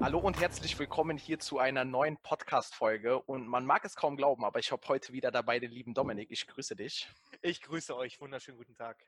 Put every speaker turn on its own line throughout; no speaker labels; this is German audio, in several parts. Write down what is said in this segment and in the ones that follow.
Hallo und herzlich willkommen hier zu einer neuen Podcast-Folge. Und man mag es kaum glauben, aber ich habe heute wieder dabei den lieben Dominik. Ich grüße dich.
Ich grüße euch. Wunderschönen guten Tag.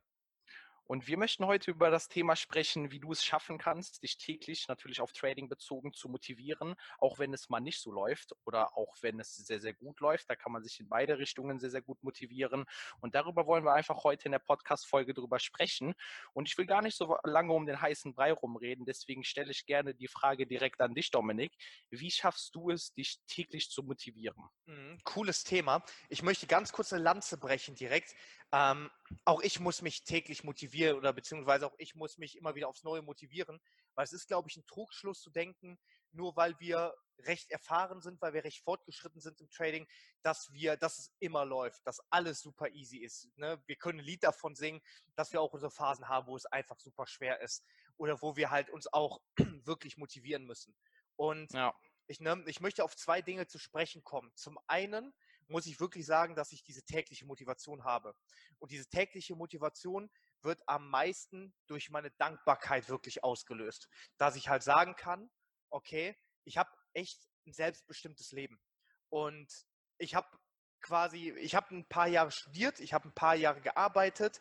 Und wir möchten heute über das Thema sprechen, wie du es schaffen kannst, dich täglich natürlich auf Trading bezogen zu motivieren, auch wenn es mal nicht so läuft oder auch wenn es sehr, sehr gut läuft. Da kann man sich in beide Richtungen sehr, sehr gut motivieren. Und darüber wollen wir einfach heute in der Podcast-Folge drüber sprechen. Und ich will gar nicht so lange um den heißen Brei rumreden. Deswegen stelle ich gerne die Frage direkt an dich, Dominik. Wie schaffst du es, dich täglich zu motivieren?
Mhm, cooles Thema. Ich möchte ganz kurz eine Lanze brechen direkt. Ähm, auch ich muss mich täglich motivieren oder beziehungsweise auch ich muss mich immer wieder aufs Neue motivieren, weil es ist, glaube ich, ein Trugschluss zu denken, nur weil wir recht erfahren sind, weil wir recht fortgeschritten sind im Trading, dass wir, dass es immer läuft, dass alles super easy ist. Ne? Wir können ein Lied davon singen, dass wir auch unsere Phasen haben, wo es einfach super schwer ist oder wo wir halt uns auch wirklich motivieren müssen. Und ja. ich, ne, ich möchte auf zwei Dinge zu sprechen kommen. Zum einen muss ich wirklich sagen, dass ich diese tägliche Motivation habe. Und diese tägliche Motivation wird am meisten durch meine Dankbarkeit wirklich ausgelöst. Dass ich halt sagen kann, okay, ich habe echt ein selbstbestimmtes Leben. Und ich habe quasi, ich habe ein paar Jahre studiert, ich habe ein paar Jahre gearbeitet,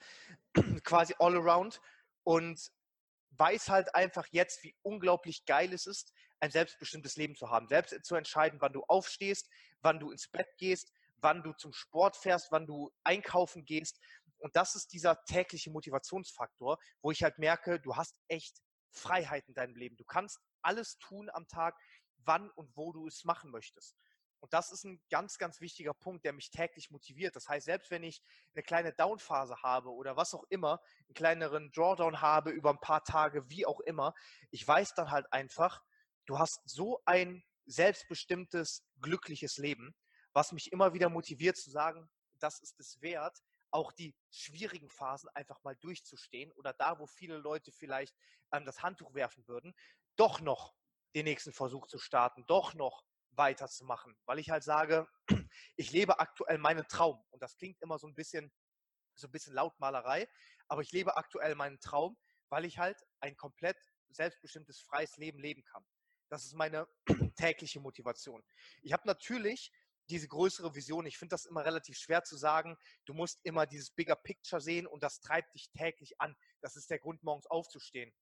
quasi all around. Und weiß halt einfach jetzt, wie unglaublich geil es ist, ein selbstbestimmtes Leben zu haben. Selbst zu entscheiden, wann du aufstehst, wann du ins Bett gehst, wann du zum Sport fährst, wann du einkaufen gehst. Und das ist dieser tägliche Motivationsfaktor, wo ich halt merke, du hast echt Freiheit in deinem Leben. Du kannst alles tun am Tag, wann und wo du es machen möchtest. Und das ist ein ganz, ganz wichtiger Punkt, der mich täglich motiviert. Das heißt, selbst wenn ich eine kleine Downphase habe oder was auch immer, einen kleineren Drawdown habe über ein paar Tage, wie auch immer, ich weiß dann halt einfach, du hast so ein selbstbestimmtes, glückliches Leben, was mich immer wieder motiviert zu sagen, das ist es wert, auch die schwierigen Phasen einfach mal durchzustehen oder da, wo viele Leute vielleicht ähm, das Handtuch werfen würden, doch noch den nächsten Versuch zu starten, doch noch weiterzumachen, weil ich halt sage, ich lebe aktuell meinen Traum und das klingt immer so ein bisschen so ein bisschen Lautmalerei, aber ich lebe aktuell meinen Traum, weil ich halt ein komplett selbstbestimmtes freies Leben leben kann. Das ist meine tägliche Motivation. Ich habe natürlich diese größere Vision. Ich finde das immer relativ schwer zu sagen. Du musst immer dieses Bigger Picture sehen und das treibt dich täglich an. Das ist der Grund, morgens aufzustehen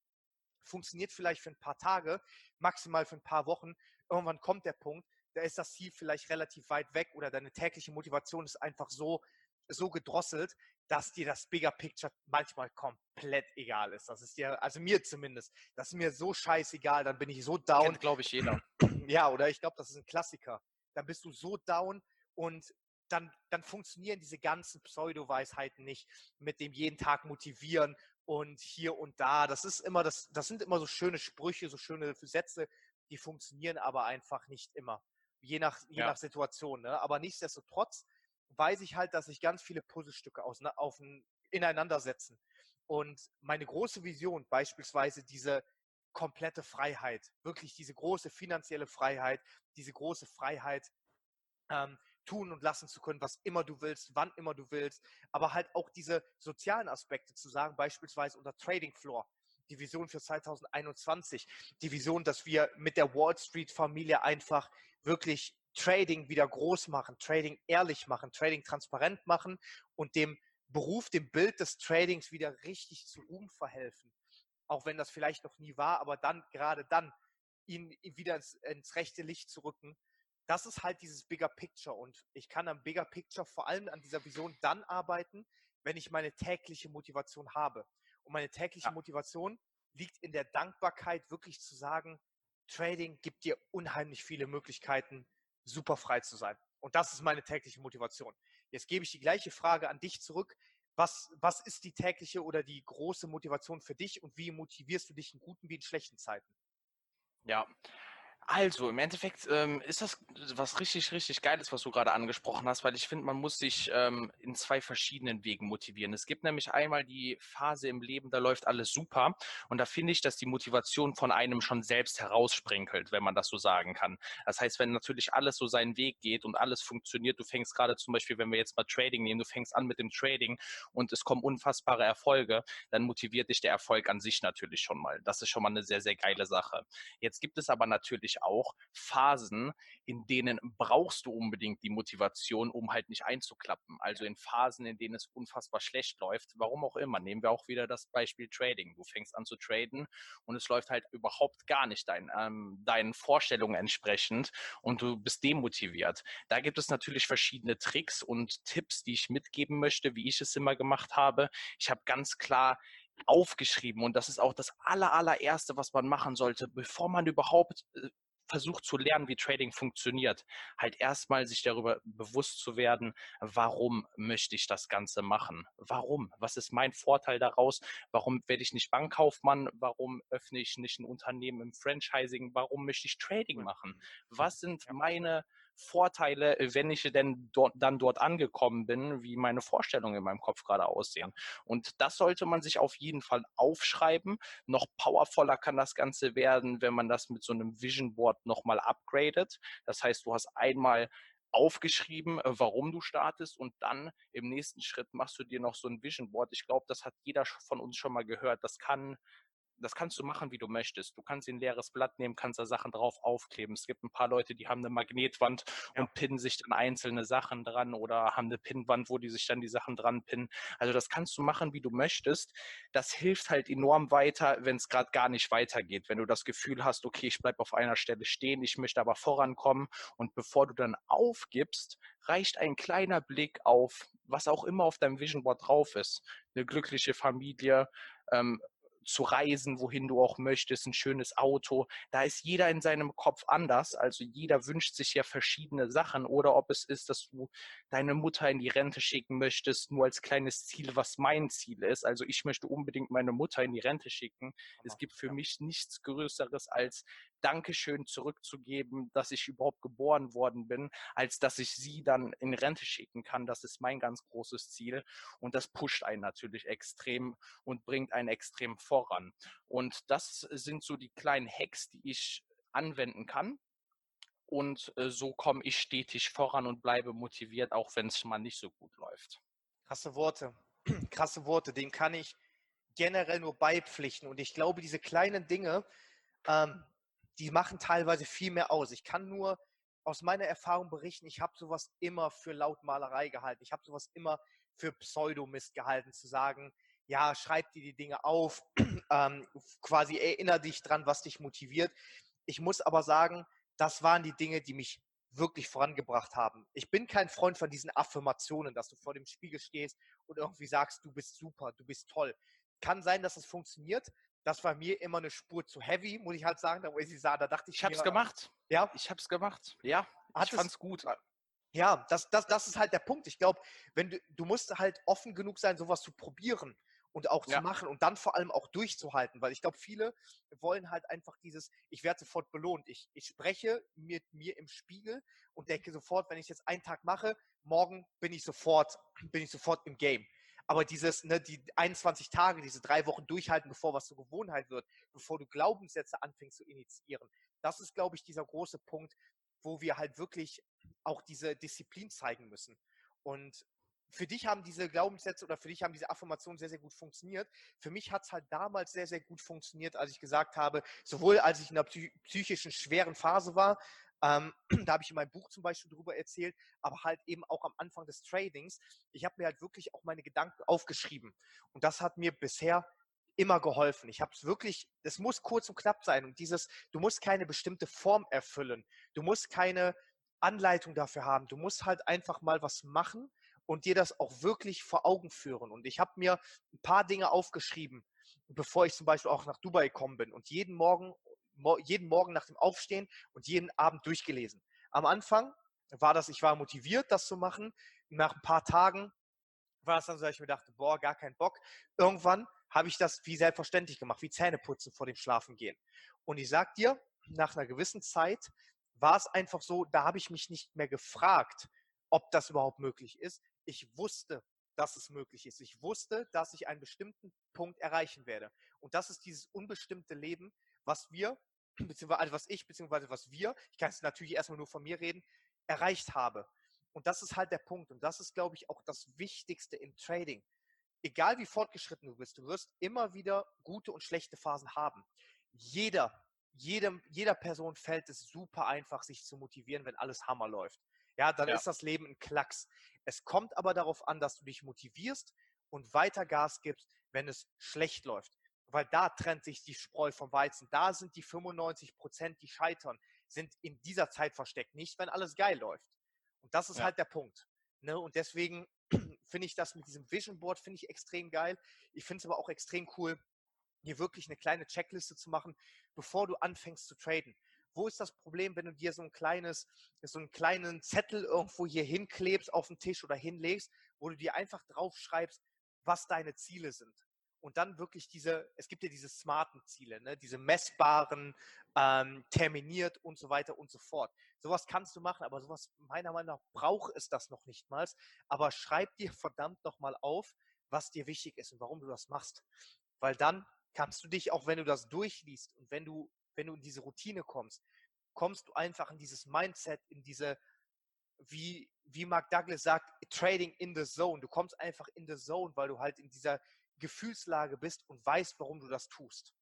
funktioniert vielleicht für ein paar Tage, maximal für ein paar Wochen. Irgendwann kommt der Punkt, da ist das Ziel vielleicht relativ weit weg oder deine tägliche Motivation ist einfach so, so gedrosselt, dass dir das Bigger Picture manchmal komplett egal ist. Das ist dir, also mir zumindest, das ist mir so scheißegal, dann bin ich so down.
glaube ich, jeder.
Ja, oder ich glaube, das ist ein Klassiker. Dann bist du so down und dann, dann funktionieren diese ganzen Pseudo-Weisheiten nicht mit dem jeden Tag motivieren und hier und da. Das ist immer, das, das sind immer so schöne Sprüche, so schöne Sätze, die funktionieren aber einfach nicht immer. Je nach, je ja. nach Situation. Ne? Aber nichtsdestotrotz weiß ich halt, dass sich ganz viele Puzzlestücke aus, ne, auf ein, ineinander setzen. Und meine große Vision, beispielsweise diese komplette Freiheit, wirklich diese große finanzielle Freiheit, diese große Freiheit, ähm, tun und lassen zu können, was immer du willst, wann immer du willst, aber halt auch diese sozialen Aspekte zu sagen, beispielsweise unter Trading Floor. Die Vision für 2021, die Vision, dass wir mit der Wall Street Familie einfach wirklich Trading wieder groß machen, Trading ehrlich machen, Trading transparent machen und dem Beruf, dem Bild des Tradings wieder richtig zu Ruhm verhelfen. Auch wenn das vielleicht noch nie war, aber dann, gerade dann, ihn wieder ins, ins rechte Licht zu rücken das ist halt dieses Bigger Picture. Und ich kann am Bigger Picture vor allem an dieser Vision dann arbeiten, wenn ich meine tägliche Motivation habe. Und meine tägliche ja. Motivation liegt in der Dankbarkeit, wirklich zu sagen, Trading gibt dir unheimlich viele Möglichkeiten, super frei zu sein. Und das ist meine tägliche Motivation. Jetzt gebe ich die gleiche Frage an dich zurück. Was, was ist die tägliche oder die große Motivation für dich und wie motivierst du dich in guten wie in schlechten Zeiten?
Ja, Also, im Endeffekt ähm, ist das was richtig, richtig Geiles, was du gerade angesprochen hast, weil ich finde, man muss sich ähm, in zwei verschiedenen Wegen motivieren. Es gibt nämlich einmal die Phase im Leben, da läuft alles super und da finde ich, dass die Motivation von einem schon selbst heraussprinkelt, wenn man das so sagen kann. Das heißt, wenn natürlich alles so seinen Weg geht und alles funktioniert, du fängst gerade zum Beispiel, wenn wir jetzt mal Trading nehmen, du fängst an mit dem Trading und es kommen unfassbare Erfolge, dann motiviert dich der Erfolg an sich natürlich schon mal. Das ist schon mal eine sehr, sehr geile Sache. Jetzt gibt es aber natürlich natürlich auch Phasen, in denen brauchst du unbedingt die Motivation, um halt nicht einzuklappen. Also in Phasen, in denen es unfassbar schlecht läuft, warum auch immer. Nehmen wir auch wieder das Beispiel Trading. Du fängst an zu traden und es läuft halt überhaupt gar nicht dein, ähm, deinen Vorstellungen entsprechend und du bist demotiviert. Da gibt es natürlich verschiedene Tricks und Tipps, die ich mitgeben möchte, wie ich es immer gemacht habe. Ich habe ganz klar aufgeschrieben und das ist auch das aller, allererste, was man machen sollte, bevor man überhaupt äh, versucht zu lernen, wie Trading funktioniert, halt erstmal sich darüber bewusst zu werden, warum möchte ich das Ganze machen? Warum? Was ist mein Vorteil daraus? Warum werde ich nicht Bankkaufmann? Warum öffne ich nicht ein Unternehmen im Franchising? Warum möchte ich Trading machen? Was sind meine Vorteile, äh, wenn ich denn dort, dann dort angekommen bin, wie meine Vorstellungen in meinem Kopf gerade aussehen. Und das sollte man sich auf jeden Fall aufschreiben. Noch powervoller kann das Ganze werden, wenn man das mit so einem Vision Board nochmal upgradet. Das heißt, du hast einmal aufgeschrieben, äh, warum du startest und dann im nächsten Schritt machst du dir noch so ein Vision Board. Ich glaube, das hat jeder von uns schon mal gehört. Das kann das kannst du machen, wie du möchtest. Du kannst ein leeres Blatt nehmen, kannst da Sachen drauf aufkleben. Es gibt ein paar Leute, die haben eine Magnetwand ja. und pinnen sich dann einzelne Sachen dran oder haben eine Pinnwand, wo die sich dann die Sachen dran pinnen. Also das kannst du machen, wie du möchtest. Das hilft halt enorm weiter, wenn es gerade gar nicht weitergeht. Wenn du das Gefühl hast, okay, ich bleibe auf einer Stelle stehen, ich möchte aber vorankommen und bevor du dann aufgibst, reicht ein kleiner Blick auf was auch immer auf deinem Vision Board drauf ist. Eine glückliche Familie, ähm, zu reisen, wohin du auch möchtest, ein schönes Auto. Da ist jeder in seinem Kopf anders. Also jeder wünscht sich ja verschiedene Sachen. Oder ob es ist, dass du deine Mutter in die Rente schicken möchtest, nur als kleines Ziel, was mein Ziel ist. Also ich möchte unbedingt meine Mutter in die Rente schicken. Es gibt für mich nichts Größeres als Dankeschön zurückzugeben, dass ich überhaupt geboren worden bin, als dass ich sie dann in Rente schicken kann. Das ist mein ganz großes Ziel. Und das pusht einen natürlich extrem und bringt einen extrem voran. Und das sind so die kleinen Hacks, die ich anwenden kann. Und äh, so komme ich stetig voran und bleibe motiviert, auch wenn es mal nicht so gut läuft.
Krasse Worte. Krasse Worte. Dem kann ich generell nur beipflichten. Und ich glaube, diese kleinen Dinge, ähm, die machen teilweise viel mehr aus. Ich kann nur aus meiner Erfahrung berichten, ich habe sowas immer für Lautmalerei gehalten. Ich habe sowas immer für Pseudomist gehalten, zu sagen, ja, schreib dir die Dinge auf, ähm, quasi erinnere dich dran, was dich motiviert. Ich muss aber sagen, das waren die Dinge, die mich wirklich vorangebracht haben. Ich bin kein Freund von diesen Affirmationen, dass du vor dem Spiegel stehst und irgendwie sagst, du bist super, du bist toll. Kann sein, dass es funktioniert, das war mir immer eine Spur zu heavy, muss ich halt sagen. Da, ich sah, da dachte ich,
ich habe es gemacht. Ja, ich habe es gemacht. Ja, Hat ich fand es gut.
Ja, das, das, das ist halt der Punkt. Ich glaube, wenn du, du musst halt offen genug sein, sowas zu probieren und auch ja. zu machen und dann vor allem auch durchzuhalten, weil ich glaube, viele wollen halt einfach dieses, ich werde sofort belohnt. Ich, ich spreche mit mir im Spiegel und denke sofort, wenn ich jetzt einen Tag mache, morgen bin ich sofort, bin ich sofort im Game. Aber dieses, ne, die 21 Tage, diese drei Wochen durchhalten, bevor was zur Gewohnheit wird, bevor du Glaubenssätze anfängst zu initiieren, das ist, glaube ich, dieser große Punkt, wo wir halt wirklich auch diese Disziplin zeigen müssen. Und für dich haben diese Glaubenssätze oder für dich haben diese Affirmationen sehr, sehr gut funktioniert. Für mich hat es halt damals sehr, sehr gut funktioniert, als ich gesagt habe, sowohl als ich in einer psychischen schweren Phase war, ähm, da habe ich in meinem Buch zum Beispiel drüber erzählt, aber halt eben auch am Anfang des Tradings. Ich habe mir halt wirklich auch meine Gedanken aufgeschrieben. Und das hat mir bisher immer geholfen. Ich habe es wirklich, es muss kurz und knapp sein. Und dieses, du musst keine bestimmte Form erfüllen. Du musst keine Anleitung dafür haben. Du musst halt einfach mal was machen und dir das auch wirklich vor Augen führen. Und ich habe mir ein paar Dinge aufgeschrieben, bevor ich zum Beispiel auch nach Dubai gekommen bin. Und jeden Morgen jeden Morgen nach dem Aufstehen und jeden Abend durchgelesen. Am Anfang war das, ich war motiviert, das zu machen. Nach ein paar Tagen war es dann so, dass ich mir dachte, boah, gar kein Bock. Irgendwann habe ich das wie selbstverständlich gemacht, wie Zähneputzen vor dem Schlafengehen. Und ich sag dir, nach einer gewissen Zeit war es einfach so, da habe ich mich nicht mehr gefragt, ob das überhaupt möglich ist. Ich wusste, dass es möglich ist. Ich wusste, dass ich einen bestimmten Punkt erreichen werde. Und das ist dieses unbestimmte Leben, was wir, beziehungsweise also was ich, beziehungsweise was wir, ich kann es natürlich erstmal nur von mir reden, erreicht habe. Und das ist halt der Punkt. Und das ist, glaube ich, auch das Wichtigste im Trading. Egal wie fortgeschritten du bist, du wirst immer wieder gute und schlechte Phasen haben. Jeder, jedem, jeder Person fällt es super einfach, sich zu motivieren, wenn alles Hammer läuft. Ja, dann ja. ist das Leben ein Klacks. Es kommt aber darauf an, dass du dich motivierst und weiter Gas gibst, wenn es schlecht läuft. Weil da trennt sich die Spreu vom Weizen. Da sind die 95 Prozent, die scheitern, sind in dieser Zeit versteckt, nicht wenn alles geil läuft. Und das ist ja. halt der Punkt. Ne? Und deswegen finde ich das mit diesem Vision Board finde ich extrem geil. Ich finde es aber auch extrem cool, hier wirklich eine kleine Checkliste zu machen, bevor du anfängst zu traden. Wo ist das Problem, wenn du dir so ein kleines, so einen kleinen Zettel irgendwo hier hinklebst auf den Tisch oder hinlegst, wo du dir einfach draufschreibst, was deine Ziele sind? Und dann wirklich diese, es gibt ja diese smarten Ziele, ne? diese messbaren, ähm, terminiert und so weiter und so fort. Sowas kannst du machen, aber sowas meiner Meinung nach braucht es das noch nicht mal. Aber schreib dir verdammt nochmal auf, was dir wichtig ist und warum du das machst. Weil dann kannst du dich, auch wenn du das durchliest und wenn du, wenn du in diese Routine kommst, kommst du einfach in dieses Mindset, in diese, wie, wie Mark Douglas sagt, Trading in the Zone. Du kommst einfach in the Zone, weil du halt in dieser Gefühlslage bist und weißt, warum du das tust.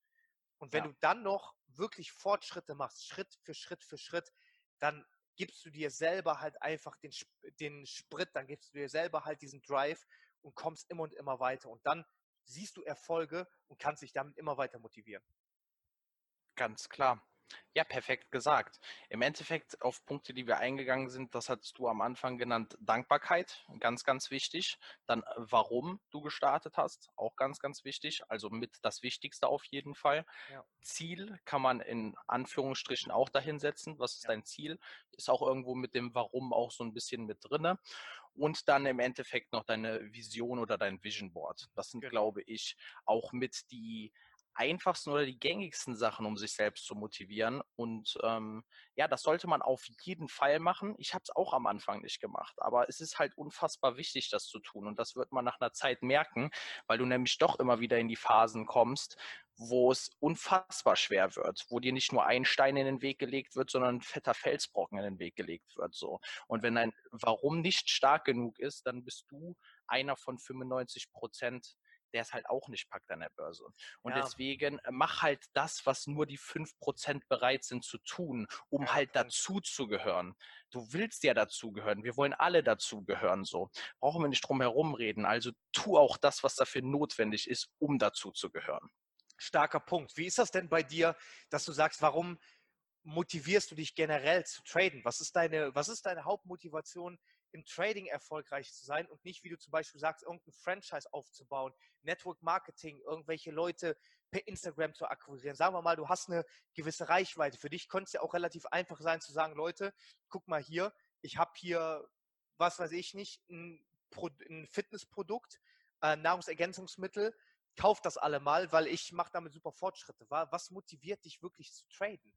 Und wenn ja. du dann noch wirklich Fortschritte machst, Schritt für Schritt für Schritt, dann gibst du dir selber halt einfach den, den Sprit, dann gibst du dir selber halt diesen Drive und kommst immer und immer weiter. Und dann siehst du Erfolge und kannst dich damit immer weiter motivieren.
Ganz klar. Ja, perfekt gesagt. Im Endeffekt auf Punkte, die wir eingegangen sind, das hattest du am Anfang genannt, Dankbarkeit, ganz, ganz wichtig. Dann, äh, warum du gestartet hast, auch ganz, ganz wichtig. Also mit das Wichtigste auf jeden Fall. Ja. Ziel kann man in Anführungsstrichen auch dahin setzen. Was ist ja. dein Ziel? Ist auch irgendwo mit dem Warum auch so ein bisschen mit drinne. Und dann im Endeffekt noch deine Vision oder dein Vision Board. Das sind, genau. glaube ich, auch mit die einfachsten oder die gängigsten Sachen, um sich selbst zu motivieren. Und ähm, ja, das sollte man auf jeden Fall machen. Ich habe es auch am Anfang nicht gemacht, aber es ist halt unfassbar wichtig, das zu tun. Und das wird man nach einer Zeit merken, weil du nämlich doch immer wieder in die Phasen kommst, wo es unfassbar schwer wird, wo dir nicht nur ein Stein in den Weg gelegt wird, sondern ein fetter Felsbrocken in den Weg gelegt wird. So. Und wenn dein Warum nicht stark genug ist, dann bist du einer von 95 Prozent der es halt auch nicht packt an der Börse. Und ja. deswegen äh, mach halt das, was nur die 5% bereit sind zu tun, um ja, halt dazu zu gehören. Du willst ja dazugehören. Wir wollen alle dazugehören, so. Brauchen wir nicht drum herum reden. Also tu auch das, was dafür notwendig ist, um dazu zu gehören.
Starker Punkt. Wie ist das denn bei dir, dass du sagst, warum motivierst du dich generell zu traden? Was ist deine, was ist deine Hauptmotivation, im Trading erfolgreich zu sein und nicht, wie du zum Beispiel sagst, irgendein Franchise aufzubauen, Network Marketing, irgendwelche Leute per Instagram zu akquirieren. Sagen wir mal, du hast eine gewisse Reichweite. Für dich könnte es ja auch relativ einfach sein zu sagen, Leute, guck mal hier, ich habe hier, was weiß ich nicht, ein, Pro ein Fitnessprodukt, äh, Nahrungsergänzungsmittel, kauf das alle mal, weil ich mache damit super Fortschritte. Was motiviert dich wirklich zu traden?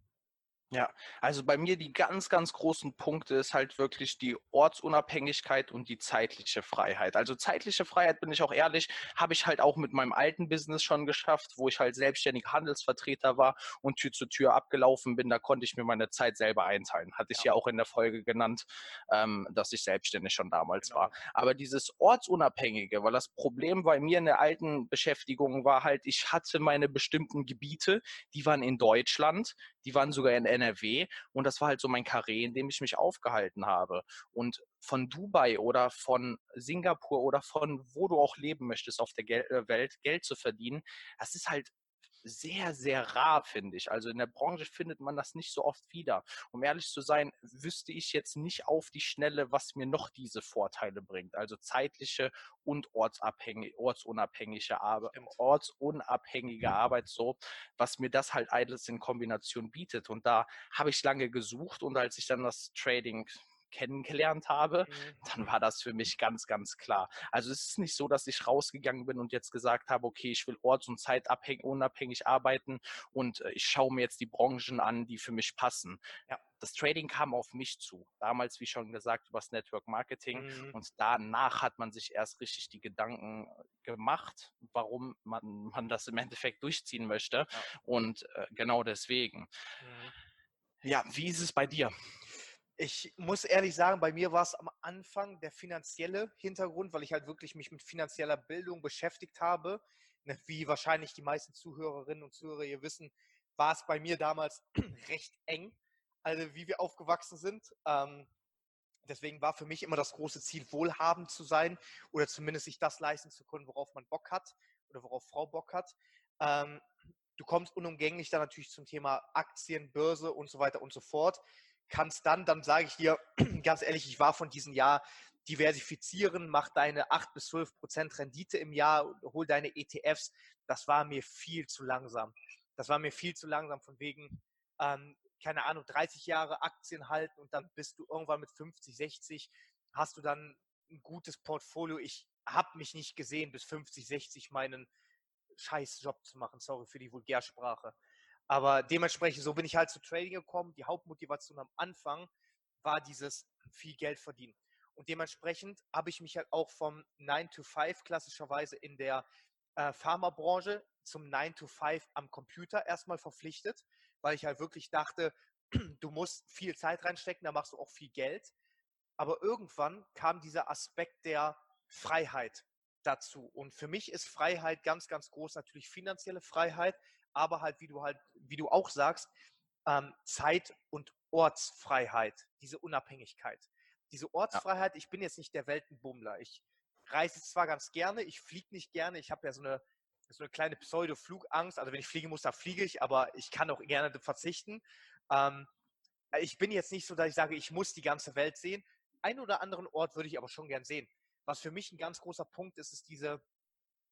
Ja, also bei mir die ganz, ganz großen Punkte ist halt wirklich die Ortsunabhängigkeit und die zeitliche Freiheit. Also zeitliche Freiheit, bin ich auch ehrlich, habe ich halt auch mit meinem alten Business schon geschafft, wo ich halt selbstständiger Handelsvertreter war und Tür zu Tür abgelaufen bin. Da konnte ich mir meine Zeit selber einteilen. Hatte ich ja, ja auch in der Folge genannt, ähm, dass ich selbstständig schon damals genau. war. Aber dieses Ortsunabhängige, weil das Problem bei mir in der alten Beschäftigung war halt, ich hatte meine bestimmten Gebiete, die waren in Deutschland, die waren sogar in NRW und das war halt so mein Karree, in dem ich mich aufgehalten habe. Und von Dubai oder von Singapur oder von wo du auch leben möchtest auf der äh, Welt Geld zu verdienen, das ist halt sehr, sehr rar, finde ich. Also in der Branche findet man das nicht so oft wieder. Um ehrlich zu sein, wüsste ich jetzt nicht auf die Schnelle, was mir noch diese Vorteile bringt. Also zeitliche und ortsabhängige, ortsunabhängige Arbeit, ortsunabhängige Arbeit so, was mir das halt alles in Kombination bietet. Und da habe ich lange gesucht und als ich dann das Trading kennengelernt habe, mhm. dann war das für mich ganz, ganz klar. Also es ist nicht so, dass ich rausgegangen bin und jetzt gesagt habe, okay, ich will orts- und zeitabhängig, unabhängig arbeiten und äh, ich schaue mir jetzt die Branchen an, die für mich passen. Ja das Trading kam auf mich zu. Damals, wie schon gesagt, über das Network Marketing. Mhm. Und danach hat man sich erst richtig die Gedanken äh, gemacht, warum man, man das im Endeffekt durchziehen möchte. Ja. Und äh, genau deswegen. Mhm. Ja, wie ist es bei dir?
Ich muss ehrlich sagen, bei mir war es am Anfang der finanzielle Hintergrund, weil ich halt wirklich mich mit finanzieller Bildung beschäftigt habe. Ne, wie wahrscheinlich die meisten Zuhörerinnen und Zuhörer hier wissen, war es bei mir damals recht eng also wie wir aufgewachsen sind. Ähm, deswegen war für mich immer das große Ziel, wohlhabend zu sein oder zumindest sich das leisten zu können, worauf man Bock hat oder worauf Frau Bock hat. Ähm, du kommst unumgänglich dann natürlich zum Thema Aktien, Börse und so weiter und so fort. Kannst dann, dann sage ich dir ganz ehrlich, ich war von diesem Jahr diversifizieren, mach deine 8 bis 12 Prozent Rendite im Jahr, hol deine ETFs. Das war mir viel zu langsam. Das war mir viel zu langsam von wegen, ähm, keine Ahnung, 30 Jahre Aktien halten und dann bist du irgendwann mit 50, 60, hast du dann ein gutes Portfolio. Ich habe mich nicht gesehen, bis 50, 60 meinen scheiß Job zu machen. Sorry für die Vulgärsprache. Aber dementsprechend, so bin ich halt zu Trading gekommen. Die Hauptmotivation am Anfang war dieses viel Geld verdienen. Und dementsprechend habe ich mich halt auch vom 9 to 5 klassischerweise in der äh, Pharmabranche zum 9 to 5 am Computer erstmal verpflichtet weil ich halt wirklich dachte, du musst viel Zeit reinstecken, da machst du auch viel Geld. Aber irgendwann kam dieser Aspekt der Freiheit dazu. Und für mich ist Freiheit ganz, ganz groß natürlich finanzielle Freiheit, aber halt, wie du halt, wie du auch sagst, ähm, Zeit- und Ortsfreiheit, diese Unabhängigkeit. Diese Ortsfreiheit, ja. ich bin jetzt nicht der Weltenbummler. Ich reise zwar ganz gerne, ich fliege nicht gerne, ich habe ja so eine so eine kleine Pseudo-Flugangst. Also wenn ich fliegen muss, da fliege ich, aber ich kann auch gerne verzichten. Ähm, ich bin jetzt nicht so, dass ich sage, ich muss die ganze Welt sehen. Einen oder anderen Ort würde ich aber schon gern sehen. Was für mich ein ganz großer Punkt ist, ist diese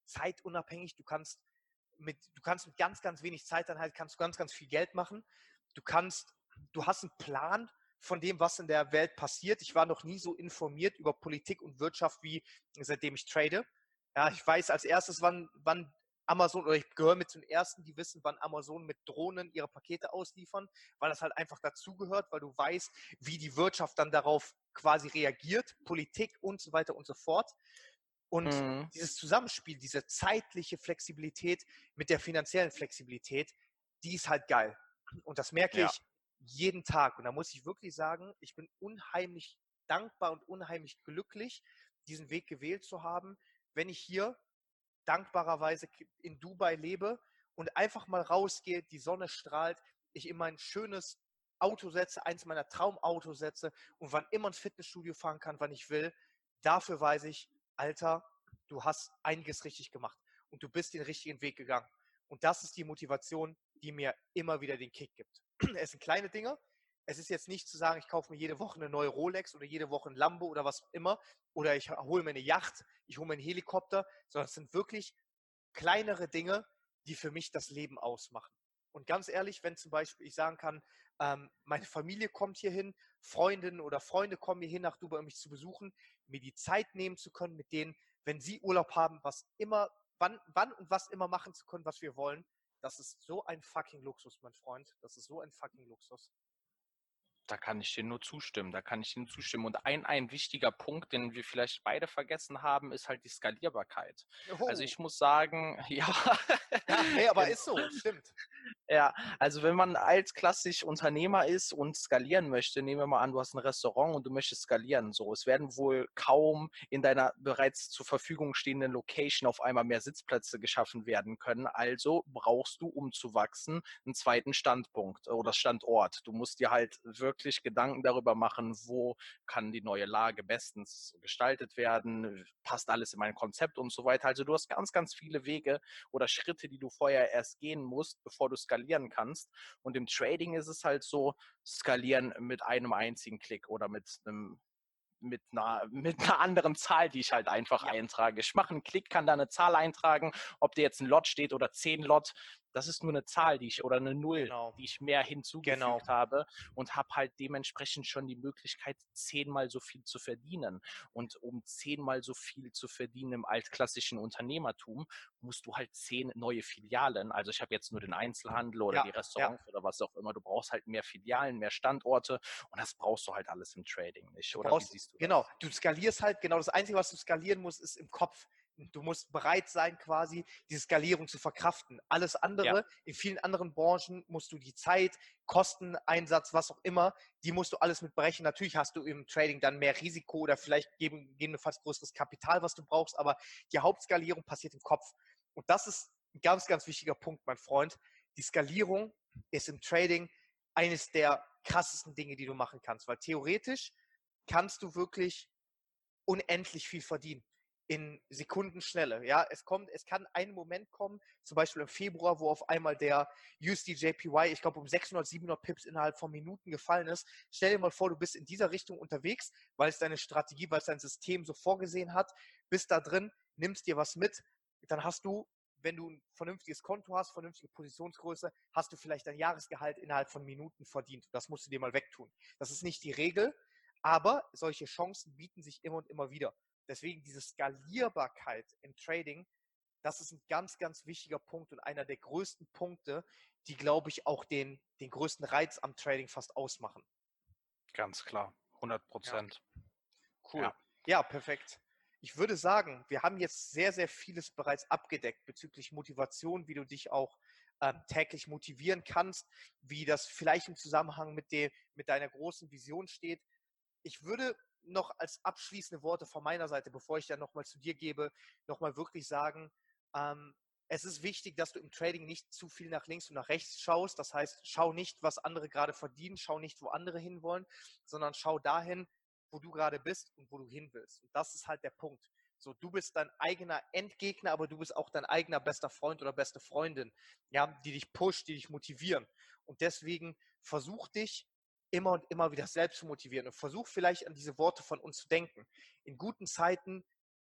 zeitunabhängig. Du kannst mit, du kannst mit ganz, ganz wenig Zeit dann halt kannst du ganz, ganz viel Geld machen. Du kannst, du hast einen Plan von dem, was in der Welt passiert. Ich war noch nie so informiert über Politik und Wirtschaft wie seitdem ich trade. Ja, ich weiß als erstes, wann, wann Amazon oder ich gehöre mit zu den ersten, die wissen, wann Amazon mit Drohnen ihre Pakete ausliefern, weil das halt einfach dazugehört, weil du weißt, wie die Wirtschaft dann darauf quasi reagiert, Politik und so weiter und so fort. Und mhm. dieses Zusammenspiel, diese zeitliche Flexibilität mit der finanziellen Flexibilität, die ist halt geil. Und das merke ja. ich jeden Tag. Und da muss ich wirklich sagen, ich bin unheimlich dankbar und unheimlich glücklich, diesen Weg gewählt zu haben, wenn ich hier dankbarerweise in Dubai lebe und einfach mal rausgehe, die Sonne strahlt, ich in mein schönes Auto setze, eins meiner Traumautos setze und wann immer ins Fitnessstudio fahren kann, wann ich will, dafür weiß ich, Alter, du hast einiges richtig gemacht und du bist den richtigen Weg gegangen. Und das ist die Motivation, die mir immer wieder den Kick gibt. Es sind kleine Dinge, es ist jetzt nicht zu sagen, ich kaufe mir jede Woche eine neue Rolex oder jede Woche ein Lambo oder was immer oder ich hole mir eine Yacht, ich hole mir einen Helikopter, sondern es sind wirklich kleinere Dinge, die für mich das Leben ausmachen. Und ganz ehrlich, wenn zum Beispiel ich sagen kann, ähm, meine Familie kommt hierhin, Freundinnen oder Freunde kommen hierhin nach Dubai, um mich zu besuchen, mir die Zeit nehmen zu können, mit denen, wenn sie Urlaub haben, was immer, wann, wann und was immer machen zu können, was wir wollen, das ist so ein fucking Luxus, mein Freund. Das ist so ein fucking Luxus.
Da kann ich dir nur zustimmen. Da kann ich dir nur zustimmen. Und ein, ein wichtiger Punkt, den wir vielleicht beide vergessen haben, ist halt die Skalierbarkeit. Also oh. Also ich muss sagen, ja.
ja nee, aber ist so, stimmt.
Ja, also wenn man als klassisch Unternehmer ist und skalieren möchte, nehmen wir mal an, du hast ein Restaurant und du möchtest skalieren. So, es werden wohl kaum in deiner bereits zur Verfügung stehenden Location auf einmal mehr Sitzplätze geschaffen werden können. Also brauchst du, um zu wachsen, einen zweiten Standpunkt oder Standort. Du musst dir halt wirklich Gedanken darüber machen, wo kann die neue Lage bestens gestaltet werden, passt alles in mein Konzept und so weiter. Also du hast ganz, ganz viele Wege oder Schritte, die du vorher erst gehen musst, bevor du skalieren skalieren kannst. Und im Trading ist es halt so, skalieren mit einem einzigen Klick oder mit einem mit einer, mit einer anderen Zahl, die ich halt einfach ja. eintrage. Ich mache einen Klick, kann da eine Zahl eintragen, ob dir jetzt ein Lot steht oder zehn Lot, das ist nur eine Zahl, die ich oder eine Null,
Genau.
die ich mehr hinzugefügt
Genau.
habe und habe halt dementsprechend schon die Möglichkeit, zehnmal so viel zu verdienen. Und um zehnmal so viel zu verdienen im altklassischen Unternehmertum, musst du halt zehn neue Filialen. Also ich habe jetzt nur den Einzelhandel oder
Ja,
die Restaurants oder was auch immer. Du brauchst halt mehr Filialen, mehr Standorte und das brauchst du halt alles im Trading nicht. Oder
brauchst-
wie siehst du
Genau,
das?
du skalierst halt, genau das Einzige, was du skalieren musst, ist im Kopf. Du musst bereit sein, quasi diese Skalierung zu verkraften. Alles andere, in vielen anderen Branchen musst du die Zeit, Kosten, Einsatz, was auch immer, die musst du alles mit berechnen. Natürlich hast du im Trading dann mehr Risiko oder vielleicht geben- gegebenenfalls größeres Kapital, was du brauchst, aber die Hauptskalierung passiert im Kopf. Und das ist ein ganz, ganz wichtiger Punkt, mein Freund. Die Skalierung ist im Trading eines der krassesten Dinge, die du machen kannst, weil theoretisch kannst du wirklich unendlich viel verdienen in Sekundenschnelle. Ja, es kommt, es kann ein Moment kommen, zum Beispiel im Februar, wo auf einmal der USD JPY, ich glaube, um 600, 700 Pips innerhalb von Minuten gefallen ist. Stell dir mal vor, du bist in dieser Richtung unterwegs, weil es deine Strategie, weil es dein System so vorgesehen hat, bist da drin, nimmst dir was mit, dann hast du, wenn du ein vernünftiges Konto hast, vernünftige Positionsgröße, hast du vielleicht dein Jahresgehalt innerhalb von Minuten verdient. Das musst du dir mal wegtun. Das ist nicht die Regel, aber solche Chancen bieten sich immer und immer wieder. Deswegen diese Skalierbarkeit im Trading, das ist ein ganz, ganz wichtiger Punkt und einer der größten Punkte, die, glaube ich, auch den, den größten Reiz am Trading fast ausmachen.
Ganz klar, 100 Prozent.
Cool.
Ja.
Ja. perfekt. Ich würde sagen, wir haben jetzt sehr, sehr vieles bereits abgedeckt bezüglich Motivation, wie du dich auch ähm, täglich motivieren kannst, wie das vielleicht im Zusammenhang mit, dem, mit deiner großen Vision steht. Ich würde noch als abschließende Worte von meiner Seite, bevor ich dann nochmal zu dir gebe, nochmal wirklich sagen, ähm, es ist wichtig, dass du im Trading nicht zu viel nach links und nach rechts schaust. Das heißt, schau nicht, was andere gerade verdienen, schau nicht, wo andere hinwollen, sondern schau dahin, wo du gerade bist und wo du hin willst. Und das ist halt der Punkt. So, du bist dein eigener Endgegner, aber du bist auch dein eigener bester Freund oder beste Freundin, ja, die dich pusht, die dich motivieren. Und deswegen versuch dich immer und immer wieder selbst zu motivieren und versuch vielleicht an diese Worte von uns zu denken. In guten Zeiten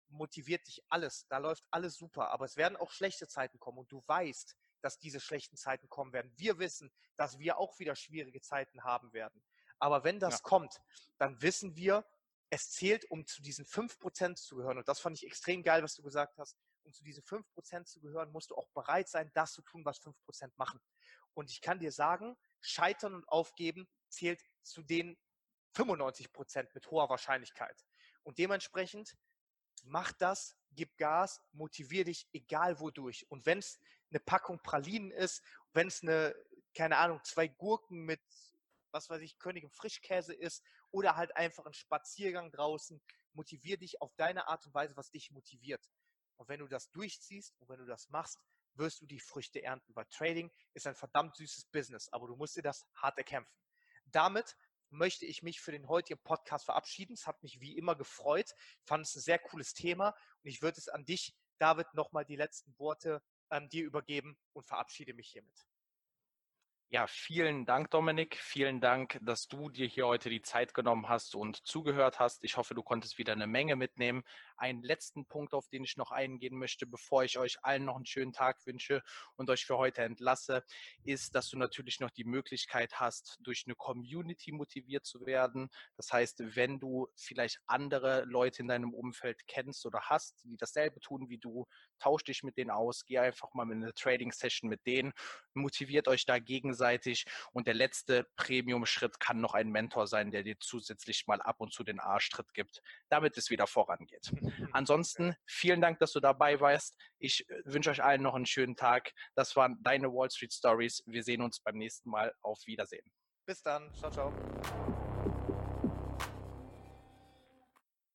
motiviert dich alles, da läuft alles super, aber es werden auch schlechte Zeiten kommen und du weißt, dass diese schlechten Zeiten kommen werden. Wir wissen, dass wir auch wieder schwierige Zeiten haben werden. Aber wenn das
Ja.
kommt, dann wissen wir, es zählt, um zu diesen 5% zu gehören. Und das fand ich extrem geil, was du gesagt hast. Um zu diesen 5% zu gehören, musst du auch bereit sein, das zu tun, was 5% machen. Und ich kann dir sagen, Scheitern und Aufgeben zählt zu den 95% mit hoher Wahrscheinlichkeit. Und dementsprechend mach das, gib Gas, motivier dich, egal wodurch. Und wenn es eine Packung Pralinen ist, wenn es eine, keine Ahnung, zwei Gurken mit, was weiß ich, Königin Frischkäse ist oder halt einfach ein Spaziergang draußen, motivier dich auf deine Art und Weise, was dich motiviert. Und wenn du das durchziehst und wenn du das machst, wirst du die Früchte ernten, weil Trading ist ein verdammt süßes Business, aber du musst dir das hart erkämpfen. Damit möchte ich mich für den heutigen Podcast verabschieden. Es hat mich wie immer gefreut. Ich fand es ein sehr cooles Thema und ich würde es an dich, David, nochmal die letzten Worte ähm, dir übergeben und verabschiede mich hiermit.
Ja, vielen Dank, Dominik. Vielen Dank, dass du dir hier heute die Zeit genommen hast und zugehört hast. Ich hoffe, du konntest wieder eine Menge mitnehmen. Einen letzten Punkt, auf den ich noch eingehen möchte, bevor ich euch allen noch einen schönen Tag wünsche und euch für heute entlasse, ist, dass du natürlich noch die Möglichkeit hast, durch eine Community motiviert zu werden. Das heißt, wenn du vielleicht andere Leute in deinem Umfeld kennst oder hast, die dasselbe tun wie du, tausch dich mit denen aus, geh einfach mal in eine Trading-Session mit denen, motiviert euch da gegenseitig. Und der letzte Premium-Schritt kann noch ein Mentor sein, der dir zusätzlich mal ab und zu den Arschtritt gibt, damit es wieder vorangeht. Ansonsten vielen Dank, dass du dabei warst. Ich äh, wünsche euch allen noch einen schönen Tag. Das waren deine Wall Street Stories. Wir sehen uns beim nächsten Mal. Auf Wiedersehen.
Bis dann. Ciao, ciao.